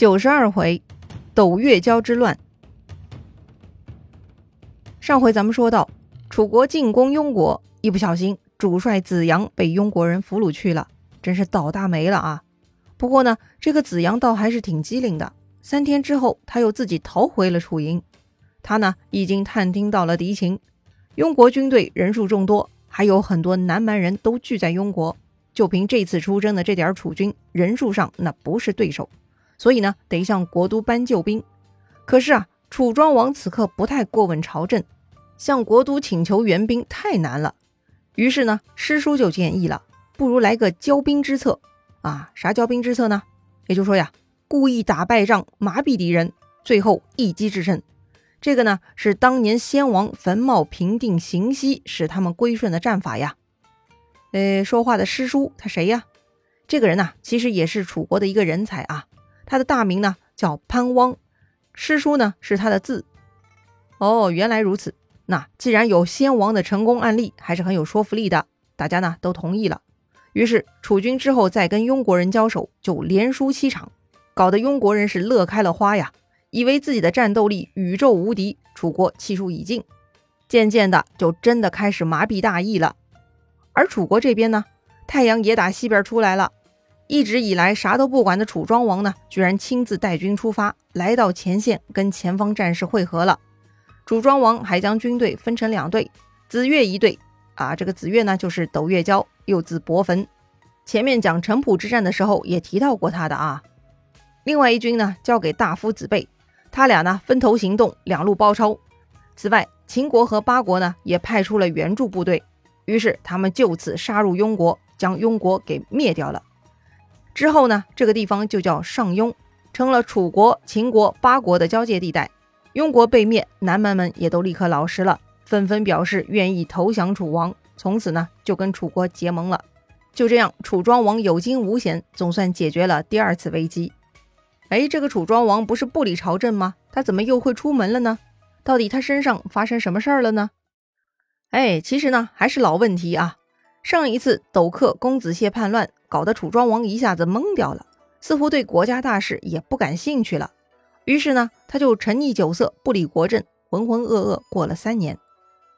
九十二回，斗月交之乱。上回咱们说到，楚国进攻庸国，一不小心，主帅子阳被庸国人俘虏去了，真是倒大霉了啊！不过呢，这个子阳倒还是挺机灵的，三天之后，他又自己逃回了楚营。他呢，已经探听到了敌情，庸国军队人数众多，还有很多南蛮人都聚在庸国，就凭这次出征的这点楚军人数上，那不是对手。所以呢，得向国都搬救兵。可是啊，楚庄王此刻不太过问朝政，向国都请求援兵太难了。于是呢，师叔就建议了，不如来个骄兵之策啊！啥骄兵之策呢？也就是说呀，故意打败仗，麻痹敌人，最后一击制胜。这个呢，是当年先王坟茂平定行西，使他们归顺的战法呀。呃，说话的师叔他谁呀？这个人呐，其实也是楚国的一个人才啊。他的大名呢叫潘汪，师叔呢是他的字。哦，原来如此。那既然有先王的成功案例，还是很有说服力的，大家呢都同意了。于是楚军之后再跟庸国人交手，就连输七场，搞得庸国人是乐开了花呀，以为自己的战斗力宇宙无敌，楚国气数已尽，渐渐的就真的开始麻痹大意了。而楚国这边呢，太阳也打西边出来了。一直以来啥都不管的楚庄王呢，居然亲自带军出发，来到前线跟前方战士会合了。楚庄王还将军队分成两队，子越一队啊，这个子越呢就是斗月交，又字伯坟。前面讲城濮之战的时候也提到过他的啊。另外一军呢交给大夫子贝，他俩呢分头行动，两路包抄。此外，秦国和八国呢也派出了援助部队，于是他们就此杀入庸国，将庸国给灭掉了。之后呢，这个地方就叫上庸，成了楚国、秦国、八国的交界地带。庸国被灭，南蛮们也都立刻老实了，纷纷表示愿意投降楚王，从此呢就跟楚国结盟了。就这样，楚庄王有惊无险，总算解决了第二次危机。哎，这个楚庄王不是不理朝政吗？他怎么又会出门了呢？到底他身上发生什么事儿了呢？哎，其实呢还是老问题啊。上一次斗克公子燮叛乱。搞得楚庄王一下子懵掉了，似乎对国家大事也不感兴趣了。于是呢，他就沉溺酒色，不理国政，浑浑噩噩过了三年。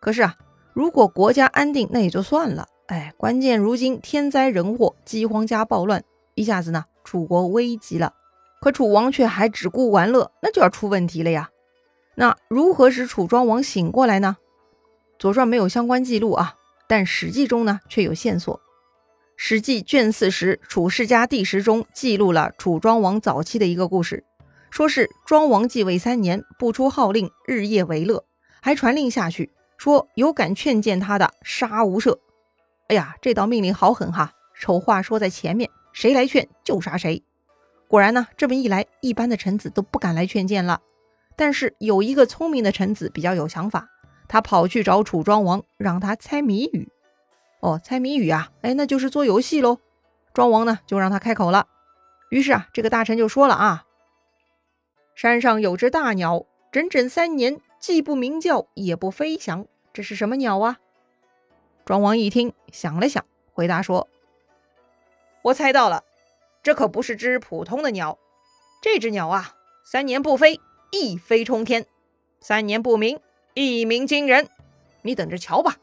可是啊，如果国家安定，那也就算了。哎，关键如今天灾人祸，饥荒加暴乱，一下子呢，楚国危急了。可楚王却还只顾玩乐，那就要出问题了呀。那如何使楚庄王醒过来呢？《左传》没有相关记录啊，但《史记》中呢却有线索。《史记》卷四十《楚世家第十》中记录了楚庄王早期的一个故事，说是庄王继位三年，不出号令，日夜为乐，还传令下去，说有敢劝谏他的，杀无赦。哎呀，这道命令好狠哈！丑话说在前面，谁来劝就杀谁。果然呢，这么一来，一般的臣子都不敢来劝谏了。但是有一个聪明的臣子比较有想法，他跑去找楚庄王，让他猜谜语。哦，猜谜语啊，哎，那就是做游戏喽。庄王呢，就让他开口了。于是啊，这个大臣就说了啊：“山上有只大鸟，整整三年既不鸣叫，也不飞翔，这是什么鸟啊？”庄王一听，想了想，回答说：“我猜到了，这可不是只普通的鸟。这只鸟啊，三年不飞，一飞冲天；三年不鸣，一鸣惊人。你等着瞧吧。”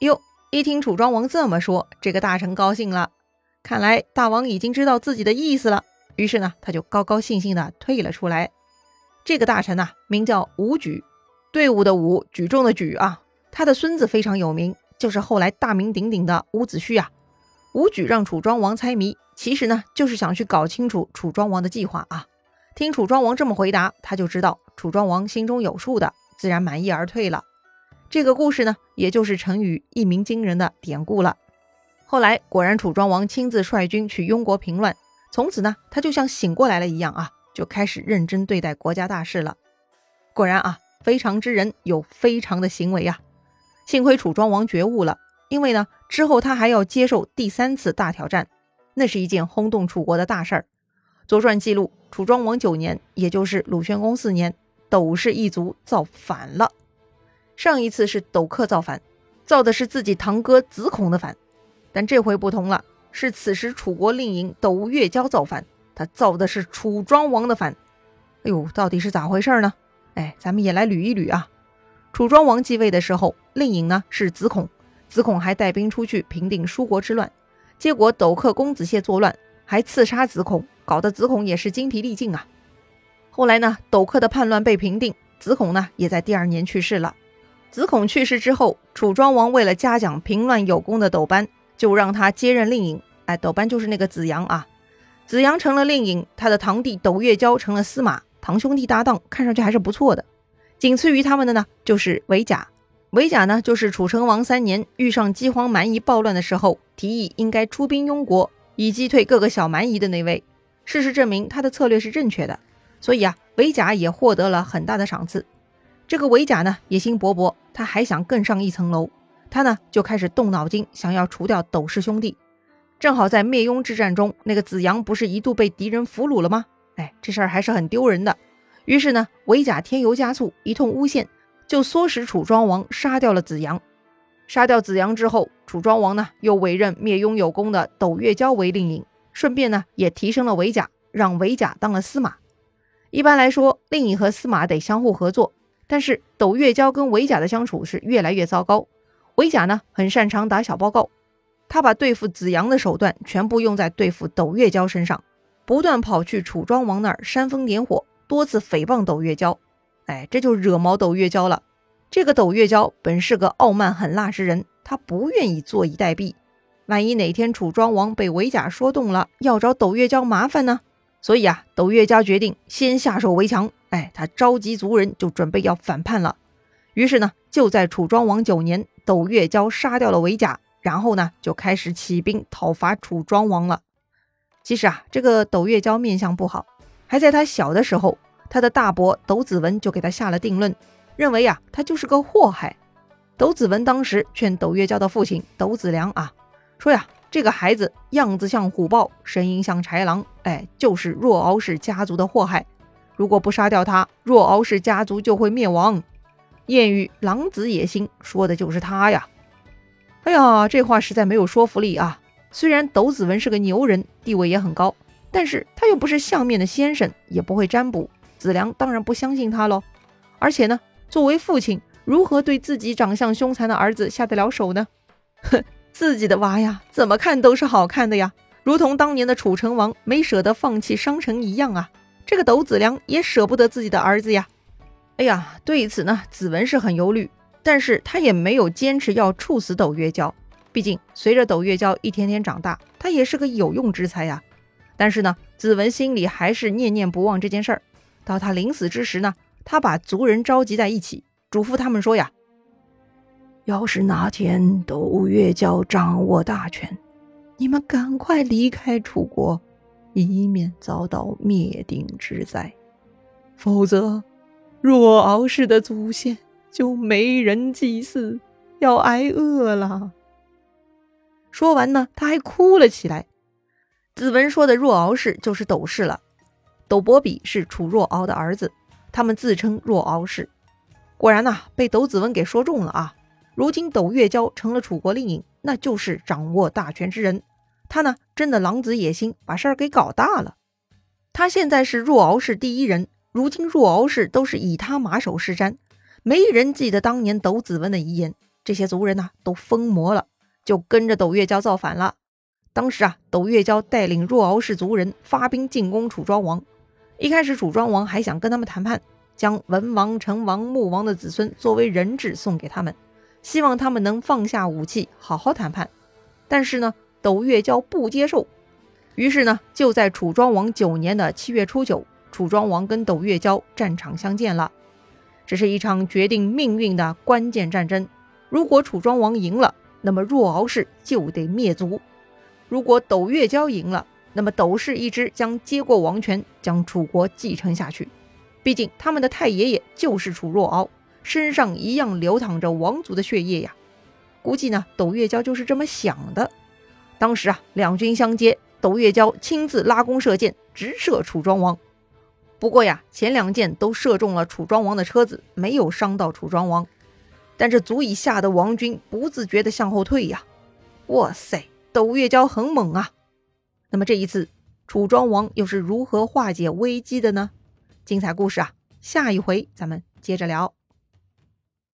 哟。一听楚庄王这么说，这个大臣高兴了。看来大王已经知道自己的意思了。于是呢，他就高高兴兴地退了出来。这个大臣呐，名叫伍举，队伍的伍，举重的举啊。他的孙子非常有名，就是后来大名鼎鼎的伍子胥啊。伍举让楚庄王猜谜，其实呢，就是想去搞清楚楚庄王的计划啊。听楚庄王这么回答，他就知道楚庄王心中有数的，自然满意而退了。这个故事呢，也就是成语“一鸣惊人”的典故了。后来果然，楚庄王亲自率军去庸国平乱，从此呢，他就像醒过来了一样啊，就开始认真对待国家大事了。果然啊，非常之人有非常的行为呀。幸亏楚庄王觉悟了，因为呢，之后他还要接受第三次大挑战，那是一件轰动楚国的大事儿。左传记录，楚庄王九年，也就是鲁宣公四年，斗氏一族造反了。上一次是斗克造反，造的是自己堂哥子孔的反，但这回不同了，是此时楚国令尹斗月交造反，他造的是楚庄王的反。哎呦，到底是咋回事呢？哎，咱们也来捋一捋啊。楚庄王继位的时候，令尹呢是子孔，子孔还带兵出去平定舒国之乱，结果斗克公子燮作乱，还刺杀子孔，搞得子孔也是精疲力尽啊。后来呢，斗克的叛乱被平定，子孔呢也在第二年去世了。子孔去世之后，楚庄王为了嘉奖平乱有功的斗班，就让他接任令尹。哎，斗班就是那个子阳啊。子阳成了令尹，他的堂弟斗月娇成了司马，堂兄弟搭档，看上去还是不错的。仅次于他们的呢，就是韦甲。韦甲呢，就是楚成王三年遇上饥荒蛮夷暴乱的时候，提议应该出兵庸国，以击退各个小蛮夷的那位。事实证明，他的策略是正确的，所以啊，韦甲也获得了很大的赏赐。这个韦甲呢，野心勃勃，他还想更上一层楼。他呢，就开始动脑筋，想要除掉斗氏兄弟。正好在灭庸之战中，那个子阳不是一度被敌人俘虏了吗？哎，这事儿还是很丢人的。于是呢，韦甲添油加醋，一通诬陷，就唆使楚庄王杀掉了子阳。杀掉子阳之后，楚庄王呢又委任灭庸有功的斗月娇为令尹，顺便呢也提升了韦甲，让韦甲当了司马。一般来说，令尹和司马得相互合作，但是斗月娇跟韦甲的相处是越来越糟糕。韦甲呢很擅长打小报告，他把对付子阳的手段全部用在对付斗月娇身上，不断跑去楚庄王那儿煽风点火。多次诽谤斗月娇，哎，这就惹毛斗月娇了。这个斗月娇本是个傲慢狠辣之人，他不愿意坐以待毙。万一哪天楚庄王被韦甲说动了，要找斗月娇麻烦呢？所以啊，斗月娇决定先下手为强。哎，他召集族人，就准备要反叛了。于是呢，就在楚庄王九年，斗月娇杀掉了韦甲，然后呢，就开始起兵讨伐楚庄王了。其实啊，这个斗月娇面相不好。还在他小的时候，他的大伯斗子文就给他下了定论，认为呀，他就是个祸害。斗子文当时劝斗月娇的父亲斗子良啊，说呀，这个孩子样子像虎豹，声音像豺狼，哎，就是若敖氏家族的祸害。如果不杀掉他，若敖氏家族就会灭亡。谚语“狼子野心”说的就是他呀。哎呀，这话实在没有说服力啊。虽然斗子文是个牛人，地位也很高。但是他又不是相面的先生，也不会占卜，子良当然不相信他喽。而且呢，作为父亲，如何对自己长相凶残的儿子下得了手呢？哼，自己的娃呀，怎么看都是好看的呀，如同当年的楚成王没舍得放弃商城一样啊。这个斗子良也舍不得自己的儿子呀。哎呀，对此呢，子文是很忧虑，但是他也没有坚持要处死斗月娇，毕竟随着斗月娇一天天长大，他也是个有用之才呀。但是呢，子文心里还是念念不忘这件事儿。到他临死之时呢，他把族人召集在一起，嘱咐他们说呀：“要是哪天斗月娇掌握大权，你们赶快离开楚国，以免遭到灭顶之灾。否则，若敖氏的祖先就没人祭祀，要挨饿了。”说完呢，他还哭了起来。子文说的若敖氏就是斗氏了，斗伯比是楚若敖的儿子，他们自称若敖氏。果然呐，被斗子文给说中了啊！如今斗月娇成了楚国令尹，那就是掌握大权之人。他呢，真的狼子野心，把事儿给搞大了。他现在是若敖氏第一人，如今若敖氏都是以他马首是瞻，没人记得当年斗子文的遗言。这些族人呐，都疯魔了，就跟着斗月娇造反了。当时啊，斗月娇带领若敖氏族人发兵进攻楚庄王。一开始，楚庄王还想跟他们谈判，将文王、成王、穆王的子孙作为人质送给他们，希望他们能放下武器，好好谈判。但是呢，斗月娇不接受。于是呢，就在楚庄王九年的七月初九，楚庄王跟斗月娇战场相见了。这是一场决定命运的关键战争。如果楚庄王赢了，那么若敖氏就得灭族。如果斗月娇赢了，那么斗氏一支将接过王权，将楚国继承下去。毕竟他们的太爷爷就是楚若敖，身上一样流淌着王族的血液呀。估计呢，斗月娇就是这么想的。当时啊，两军相接，斗月娇亲自拉弓射箭，直射楚庄王。不过呀，前两箭都射中了楚庄王的车子，没有伤到楚庄王。但这足以吓得王军不自觉地向后退呀！哇塞！斗月娇很猛啊，那么这一次，楚庄王又是如何化解危机的呢？精彩故事啊，下一回咱们接着聊。